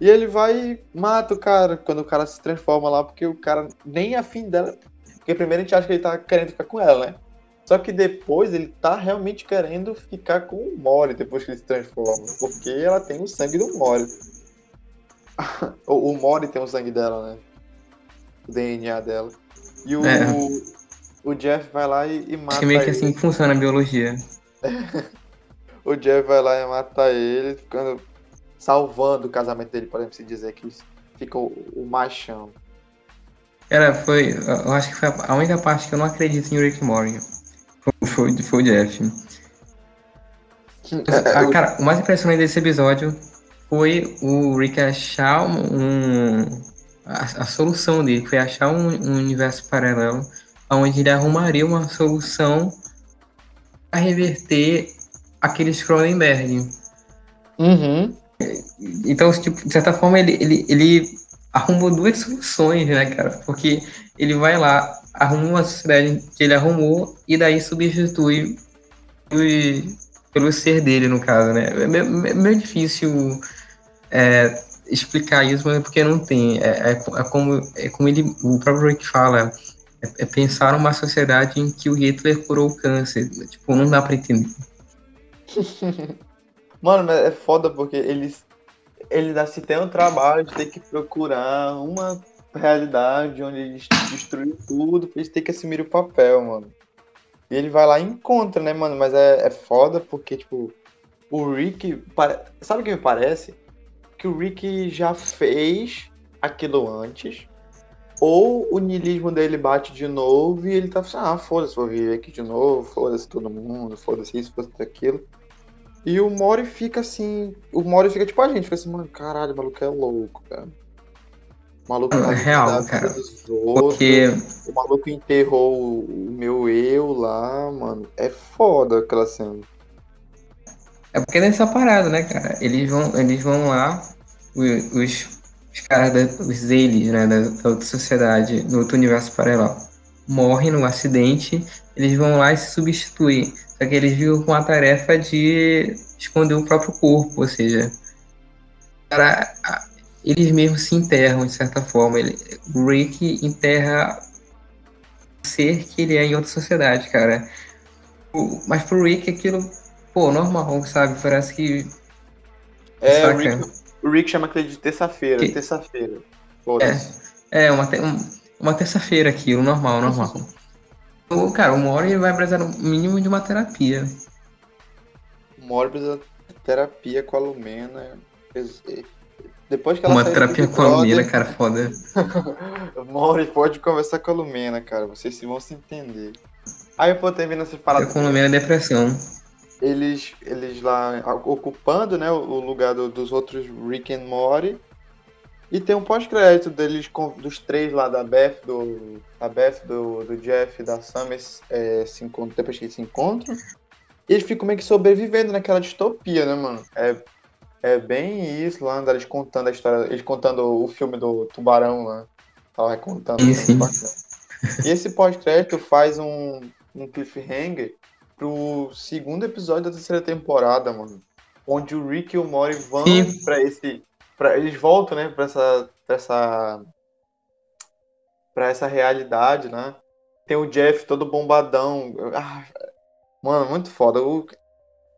E ele vai e mata o cara quando o cara se transforma lá, porque o cara nem afim dela. Porque primeiro a gente acha que ele tá querendo ficar com ela, né? Só que depois ele tá realmente querendo ficar com o Mori depois que ele se transforma. Porque ela tem o sangue do Mori. o, o Mori tem o sangue dela, né? O DNA dela. E o, É. o Jeff vai lá e, e mata Acho que meio que ele. assim que funciona a biologia. O Jeff vai lá e mata ele, ficando salvando o casamento dele, podemos se dizer que fica o, o machão. Cara, foi. Eu acho que foi a única parte que eu não acredito em Rick Morgan. Foi, foi, foi o Jeff. É, Ah, cara, o mais impressionante desse episódio foi o Rick achar um. a, a solução dele foi achar um, um universo paralelo onde ele arrumaria uma solução para reverter aqueles Cronenberg. Uhum. Então, tipo, de certa forma, ele, ele, ele arrumou duas soluções, né, cara? Porque ele vai lá, arruma uma sociedade que ele arrumou e daí substitui pelo, pelo ser dele, no caso, né? É meio, difícil é, explicar isso, mas é porque não tem. É, é, é como, é como ele, o próprio Rick fala, é, é pensar numa sociedade em que o Hitler curou o câncer. Tipo, não dá pra entender. Mano, mas é foda porque eles, eles ainda se tem o trabalho de ter que procurar uma realidade onde eles destruem tudo pra eles terem que assumir o papel, mano. E ele vai lá e encontra, né, mano? Mas é, é foda porque, tipo, o Rick. pare- Sabe o que me parece? Que que o Rick já fez aquilo antes, ou o niilismo dele bate de novo e ele tá assim, ah, foda-se, vou viver aqui de novo, foda-se todo mundo, foda-se isso, foda-se aquilo. E o Mori fica assim, o Mori fica tipo a gente, fica assim, mano, caralho, o maluco é louco, cara. O maluco É tá real, cara. Porque O maluco enterrou o meu eu lá, mano. É foda aquela cena. É porque nessa parada, né, cara? Eles vão, eles vão lá, os, os, os caras, da, os eles, né, da, da outra sociedade, do outro universo paralelo, morrem num acidente, eles vão lá e se substituem. Só que eles ficam com a tarefa de esconder o próprio corpo, ou seja, cara, a- eles mesmos se enterram, de certa forma. Ele, o Rick enterra o ser que ele é em outra sociedade, cara. O- mas pro Rick aquilo, pô, normal, sabe? Parece que É, o. Rick, o Rick chama aquele de terça-feira. Terça-feira. Foda-se. É, uma, um- uma terça-feira aquilo, normal, normal. O, cara, uma hora ele vai precisar no mínimo de uma terapia. Morbius terapia com a Lumena. Depois que ela Uma terapia com a Lumena, cara, foda. Mori pode conversar com a Lumena, cara. Vocês vão se entender. Aí, pô, termina essas Eu paradas. com a Lumena é depressão. eles, eles lá ocupando né, o o lugar do- dos outros Rick and Morty. E tem um pós-crédito deles, com, dos três lá, da Beth, do, da Beth, do, do Jeff e da Summer, é, se encontram, depois que eles se encontram. E eles ficam meio que sobrevivendo naquela distopia, né, mano? É, é bem isso lá, eles contando a história, eles contando o filme do Tubarão lá. Tava contando. Né. E esse pós-crédito faz um, um cliffhanger pro segundo episódio da terceira temporada, mano. Onde o Rick e o Mori vão pra esse. Pra, eles voltam, né, pra essa. Pra essa. Pra essa realidade, né? Tem o Jeff todo bombadão. Ah, mano, muito foda. O,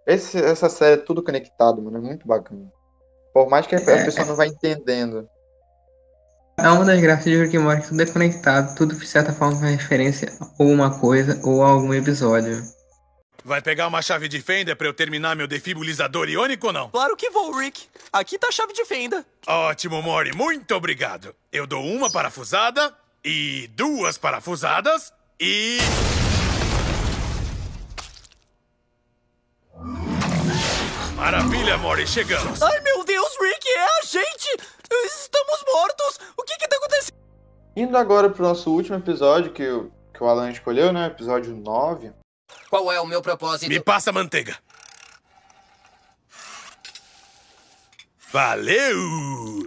esse, essa série é tudo conectado, mano. É muito bacana. Por mais que a, É. pessoa não vá entendendo. É uma das graças de Rick and Morty, tudo é conectado, tudo de certa forma faz referência a uma coisa ou a algum episódio. Vai pegar uma chave de fenda pra eu terminar meu defibrilizador iônico ou não? Claro que vou, Rick. Aqui tá a chave de fenda. Ótimo, Mori, muito obrigado. Eu dou uma parafusada e duas parafusadas e. Maravilha, Mori, chegamos. Ai, meu Deus, Rick, é a gente! Estamos mortos! O que que tá acontecendo? Indo agora pro nosso último episódio, que, o- que o Alan escolheu, né? Episódio 9. Qual é o meu propósito? Me passa a manteiga. Valeu!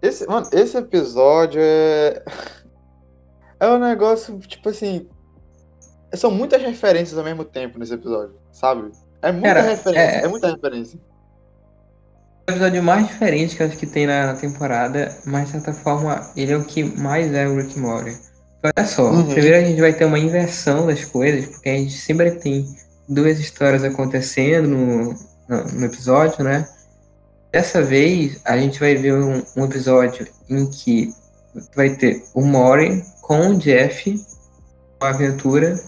Esse, mano, esse episódio é. É um negócio, tipo assim. São muitas referências ao mesmo tempo nesse episódio, sabe? É muita Cara, referência, é- é... muita referência. O episódio mais diferente que eu acho que tem na, na temporada, mas de certa forma ele é o que mais é o Rick Morty. Olha só, Uhum. primeiro a gente vai ter uma inversão das coisas, porque a gente sempre tem duas histórias acontecendo no, no, no episódio, né? Dessa vez a gente vai ver um, um episódio em que vai ter o Mori com o Jeff, uma aventura,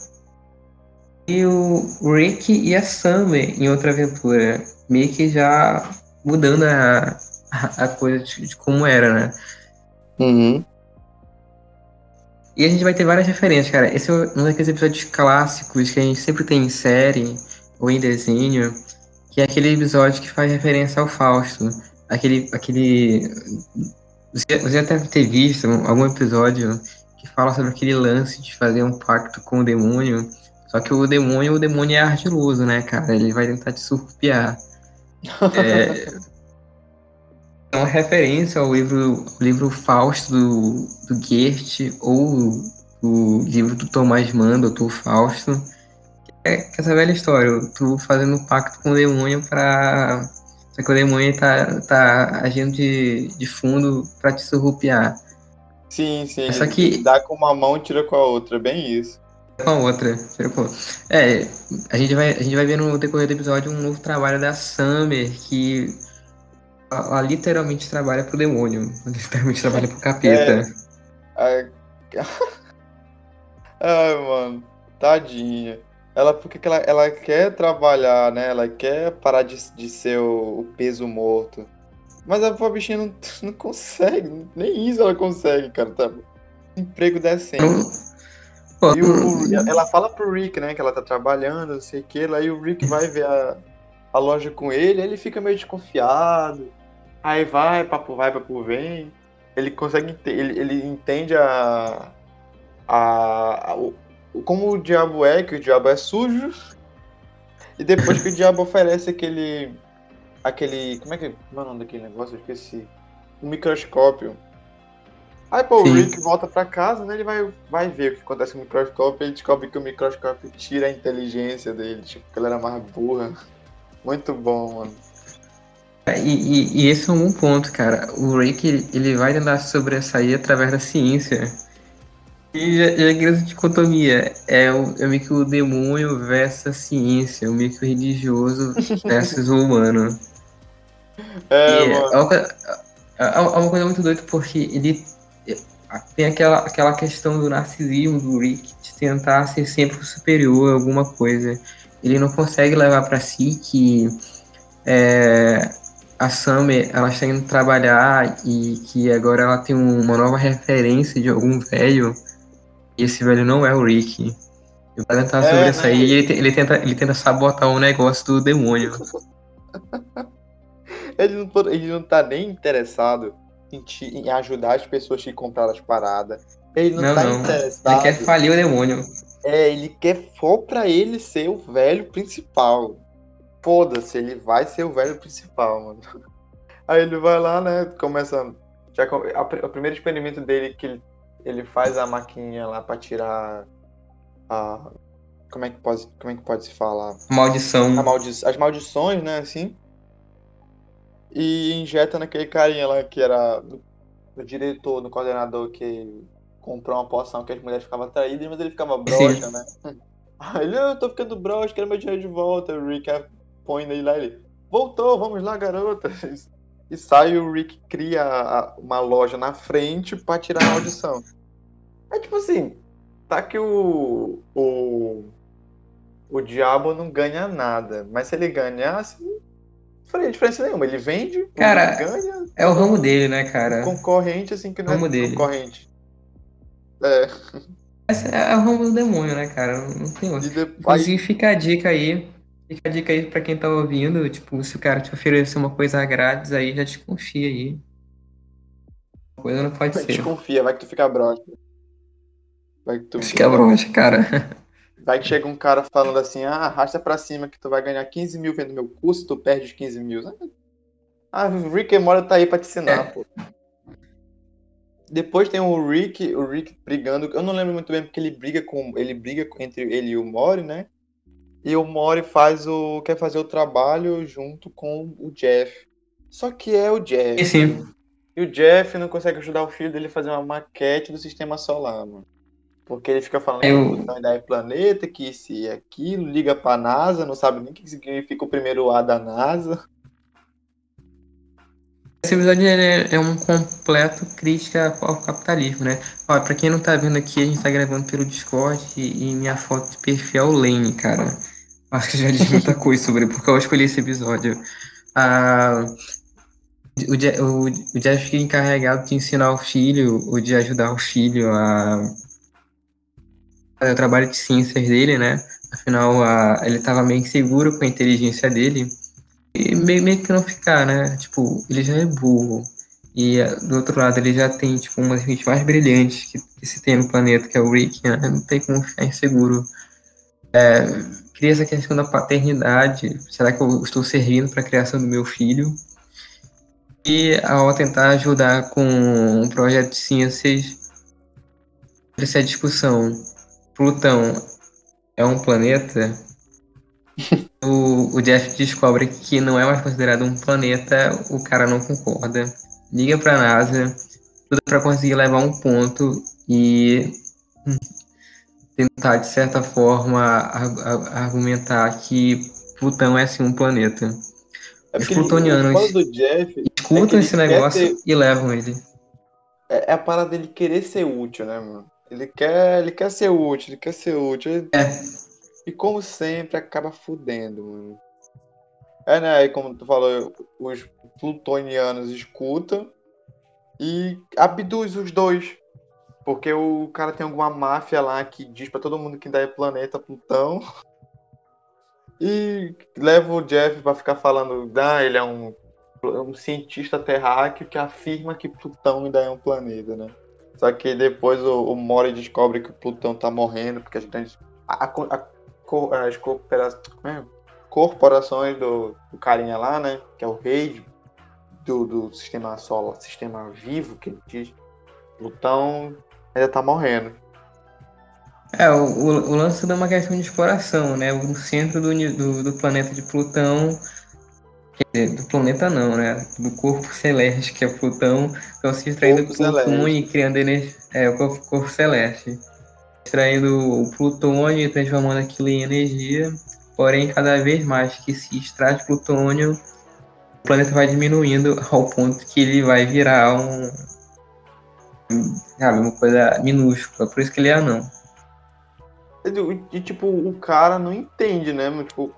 e o Rick e a Summer em outra aventura, meio que já mudando a, a, a coisa de, de como era, né? Uhum. E a gente vai ter várias referências, cara. Esse é um daqueles episódios clássicos que a gente sempre tem em série ou em desenho, que é aquele episódio que faz referência ao Fausto. Aquele. aquele... Você, você deve ter visto algum episódio que fala sobre aquele lance de fazer um pacto com o demônio. Só que o demônio, o demônio é ardiloso, né, cara? Ele vai tentar te surrupiar. É uma referência ao livro, livro Fausto do, do Goethe ou o livro do Tomás Mann, Doutor Fausto. É que essa velha história, tu fazendo um pacto com o demônio pra. Só que o demônio tá, tá agindo de, de fundo pra te surrupiar. Sim, sim. Só que- Dá com uma mão e tira com a outra, é bem isso. com a outra. tira com a outra. É, a gente, vai, a gente vai ver no decorrer do episódio um novo trabalho da Summer, que ela, ela literalmente trabalha pro demônio. Literalmente trabalha pro capeta. Ai, Ai, mano, tadinha. Ela, porque que ela, ela quer trabalhar, né? Ela quer parar de, de ser o, o peso morto. Mas a pobre bichinha não, não consegue. Nem isso ela consegue, cara. Tá? Emprego decente. E o, o- ela fala pro Rick, né, que ela tá trabalhando, não sei o que, aí o Rick vai ver a, a loja com ele, aí ele fica meio desconfiado. Aí vai, papo vai, papo vem. Ele consegue, ele, ele entende a, a, a- o, como o diabo é, que o diabo é sujo. E depois que o diabo oferece aquele, aquele, como é que, como é o nome daquele negócio? Eu esqueci. Um microscópio. Aí, pô, o. Rick volta pra casa, né? Ele vai, vai ver o que acontece com o microscópio. Ele descobre que o microscópio tira a inteligência dele. Tipo, que ela era mais burra. Muito bom, mano. E, e- e esse é um bom ponto, cara. O Rick, ele, ele vai tentar sobressair através da ciência. E já, já que essa dicotomia é, o, é meio que o demônio versus a ciência, o meio que o religioso versus o humano. É, E mano. é, uma, coisa- é- é uma coisa muito doida porque ele tem aquela, aquela questão do narcisismo do Rick de tentar ser sempre superior a alguma coisa. Ele não consegue levar pra si que é, a Summer ela está indo trabalhar e que agora ela tem um- uma nova referência de algum velho e esse velho não é o Rick. E pra tentar É, sobressair, né? ele, te- ele tenta, ele tenta sabotar o negócio do demônio. Ele não, ele não tá nem interessado em, te- em ajudar as pessoas que compraram as paradas. Ele não, Não, tá não. interessado. Ele quer falir o demônio. É, ele quer for pra ele ser o velho principal. Foda-se, ele vai ser o velho principal, mano. Aí ele vai lá, né? Começa. Já, a, o primeiro experimento dele que ele, ele faz a maquininha lá pra tirar a. Como é que pode, como é que pode se falar? Maldição. Maldi as maldições, né, assim. E injeta naquele carinha lá que era no diretor, no coordenador que comprou uma poção que as mulheres ficavam atraídas, mas ele ficava broxa, né? Aí ele, eu tô ficando broxa, quero meu dinheiro de volta. O Rick põe nele lá ele, voltou, vamos lá, garota. E sai o Rick cria uma loja na frente pra tirar a maldição. É tipo assim, tá que o, o o diabo não ganha nada. Mas se ele ganhasse, não faria diferença nenhuma. Ele vende, Cara, ganha, É o ramo dele, né, cara? concorrente, assim, que não Vamos é dele. concorrente. É, Essa é o ramo do demônio, né, cara? Não tem outro. depois. Inclusive, fica a dica aí. Fica a dica aí pra quem tá ouvindo. Tipo, se o cara te oferecer uma coisa grátis aí, já desconfia aí. A coisa não pode ser. Desconfia, vai que tu fica broxa. Vai que tu. Fica broxa, cara. Vai que chega um cara falando assim, ah, arrasta pra cima que tu vai ganhar 15 mil vendo meu curso, tu perde os 15 mil. Ah, o Rick and Morty tá aí pra te ensinar, É. pô. Depois tem o Rick, o Rick brigando. Eu não lembro muito bem porque ele briga com. Ele briga entre ele e o Mori, né? E o Mori faz o. quer fazer o trabalho junto com o Jeff. Só que é o E Jeff. sim, E o Jeff não consegue ajudar o filho dele a fazer uma maquete do sistema solar, mano. Porque ele fica falando Eu- que é planeta, que isso e aquilo, liga pra NASA, não sabe nem o que significa o primeiro A da NASA. Esse episódio ele é, é um completo crítica ao capitalismo, né? Ó, pra quem não tá vendo aqui, a gente tá gravando pelo Discord e, e minha foto de perfil é o Lane, cara. Acho que já diz muita coisa sobre porque eu escolhi esse episódio. Ah, o, Je- o, o Jeff fica encarregado de ensinar o filho, ou de ajudar o filho a fazer o trabalho de ciências dele, né? Afinal, a, ele estava meio inseguro com a inteligência dele. Meio, meio que não ficar, né? Tipo, ele já é burro. E ah, do outro lado, ele já tem, tipo, uma das mais brilhantes que, que se tem no planeta, que é o Rick, né? Não tem como ficar inseguro. É, cria essa questão da paternidade. Será que eu estou servindo para a criação do meu filho? E ao tentar ajudar com um projeto de ciências, essa discussão. Plutão é um planeta? o, o Jeff descobre que não é mais considerado um planeta, o cara não concorda. Liga pra NASA, tudo para conseguir levar um ponto e hum, tentar, de certa forma, ar- ar- argumentar que Plutão é sim um planeta. É Os plutonianos- Jeff Escutam ele esse negócio ter- e levam ele. é, é a parada dele querer ser útil, né, mano? Ele quer, ele quer ser útil, ele quer ser útil. Ele- É. E como sempre, acaba fudendo, mano. É, né? Aí, como tu falou, os plutonianos escutam e abduz os dois. Porque o cara tem alguma máfia lá que diz pra todo mundo que ainda é planeta Plutão. E leva o Jeff pra ficar falando, ah, ele é um, um cientista terráqueo que afirma que Plutão ainda é um planeta, né? Só que depois o, o Mori descobre que Plutão tá morrendo, porque as grandes. A, a, as é? corporações do, do carinha lá, né? Que é o rei do, do sistema solar, sistema vivo, que ele diz. Plutão ainda tá morrendo. É, o, o, lance é uma questão de exploração, né? O centro do, do, do planeta de Plutão Quer dizer, do planeta não, né? Do corpo celeste, que é Plutão, estão se extraindo plutônio e criando energia. É, o corpo, corpo celeste. Extraindo o plutônio e transformando aquilo em energia. Porém, cada vez mais que se extrai plutônio, o planeta vai diminuindo ao ponto que ele vai virar um. Sabe, uma coisa minúscula. Por isso que ele é anão. E, tipo, o cara não entende, né? Tipo,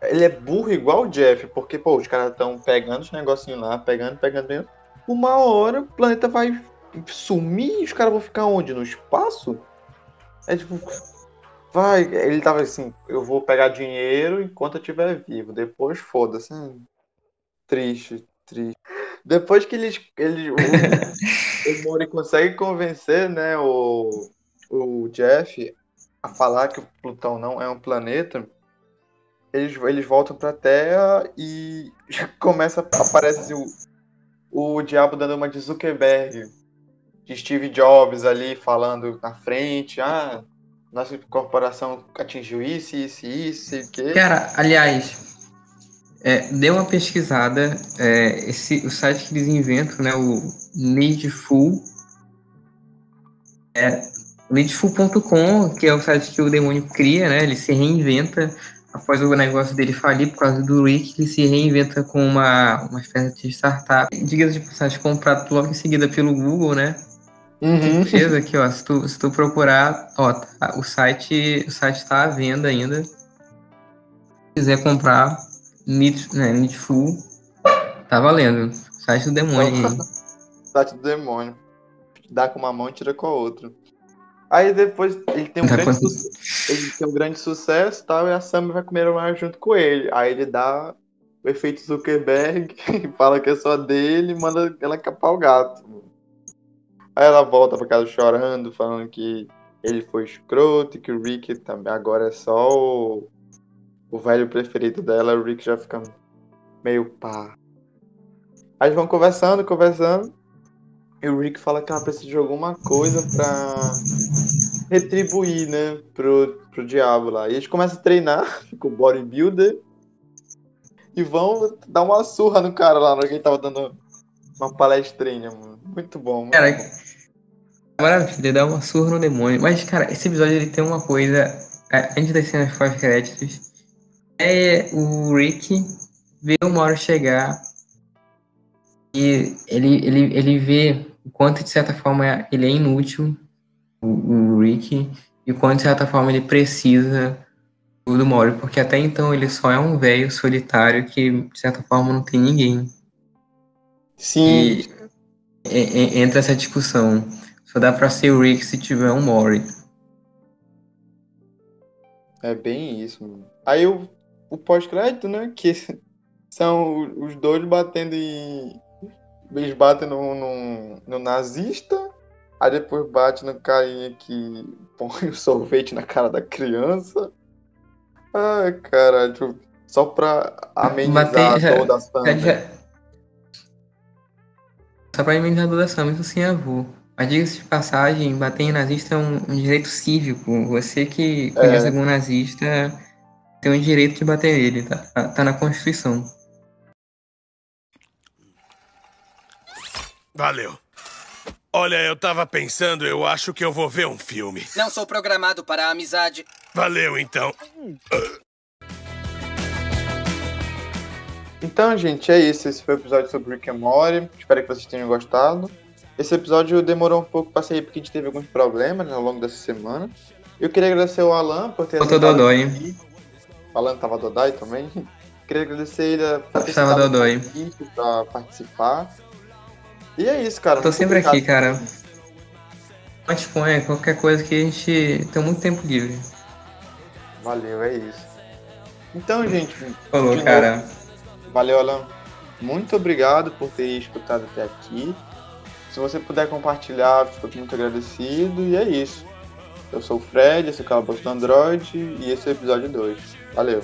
ele é burro igual o Jeff, porque, pô, os caras estão pegando os negocinhos lá, pegando, pegando, pegando. Uma hora o planeta vai sumir e os caras vão ficar onde? No espaço? É tipo. Vai, ele tava assim, eu vou pegar dinheiro enquanto eu estiver vivo. Depois foda-se. Triste, triste. Depois que eles. Ele, o, o Mori consegue convencer, né, o, o Jeff a falar que o Plutão não é um planeta eles, eles voltam pra Terra e começa, aparece o, o diabo dando uma de Zuckerberg, de Steve Jobs ali falando na frente, ah, nossa corporação atingiu isso, isso, isso, o quê? Cara, aliás, é, uma pesquisada, é, esse, o site que eles inventam, né, o Needful, é, needful.com, que é o site que o demônio cria, né, ele se reinventa após o negócio dele falir por causa do Rick, ele se reinventa com uma, uma espécie de startup. Diga-se de passagem, comprado logo em seguida pelo Google, né? Uhum. Fez aqui, ó. Se tu, se tu procurar, ó, tá, o site o site está à venda ainda. Se quiser comprar, Need, né, Needful, tá valendo. Site do demônio aí. site do demônio. Dá com uma mão e tira com a outra. Aí depois ele tem um, tá grande, ele tem um grande sucesso tal, e a Sam vai comer mais junto com ele. Aí ele dá o efeito Zuckerberg, fala que é só dele e manda ela capar o gato. Aí ela volta pra casa chorando, falando que ele foi escroto e que o Rick também agora é só o, o velho preferido dela. O Rick já fica meio pá. Aí vão conversando, conversando. E o Rick fala que ela precisa de alguma coisa pra retribuir, né, pro, pro diabo lá. E eles começam a treinar com o bodybuilder e vão dar uma surra no cara lá, hora que ele tava dando uma palestrinha, mano. Muito bom, mano. Cara, maravilha, dá uma surra no demônio. Mas, cara, esse episódio ele tem uma coisa, antes das cenas pós-créditos, é o Rick ver o Mauro chegar e ele, ele, ele vê o quanto, de certa forma, ele é inútil, o, o Rick, e o quanto, de certa forma, ele precisa do Mori, porque até então ele só é um velho solitário que, de certa forma, não tem ninguém. Sim. E, entra essa discussão. Só dá pra ser o Rick se tiver um Mori. É bem isso, mano. Aí o, o pós-crédito, né? Que são os dois batendo em, eles batem no, no, no, nazista, aí depois bate no carinha que põe o sorvete na cara da criança. Ai, caralho, só pra amenizar Bater, toda a samba. Já... Só pra amenizar toda a samba, isso sim é avô. Mas diga-se de passagem, bater em nazista é um, um direito cívico. Você que conhece é. algum nazista tem o direito de bater nele, tá, tá na Constituição. Valeu. Olha, eu tava pensando, eu acho que eu vou ver um filme. Não sou programado para a amizade. Valeu, então. Então, gente, é isso. Esse foi o episódio sobre Rick and Morty. Espero que vocês tenham gostado. Esse episódio demorou um pouco para sair porque a gente teve alguns problemas ao longo dessa semana. Eu queria agradecer o Alan por ter aceitado dodói. O Alan tava dodói também. Queria agradecer ele por ter aceitado dodói. pra participar. E é isso, cara. Eu tô Muito sempre aqui, cara. Não disponha qualquer coisa que a gente tem muito tempo livre. Valeu, é isso. Então, gente, Falou, cara. Valeu, Alan. Muito obrigado por ter escutado até aqui. Se você puder compartilhar, fico muito agradecido. E é isso. Eu sou o Fred, esse é o Calabouço do Android e esse é o episódio 2. Valeu.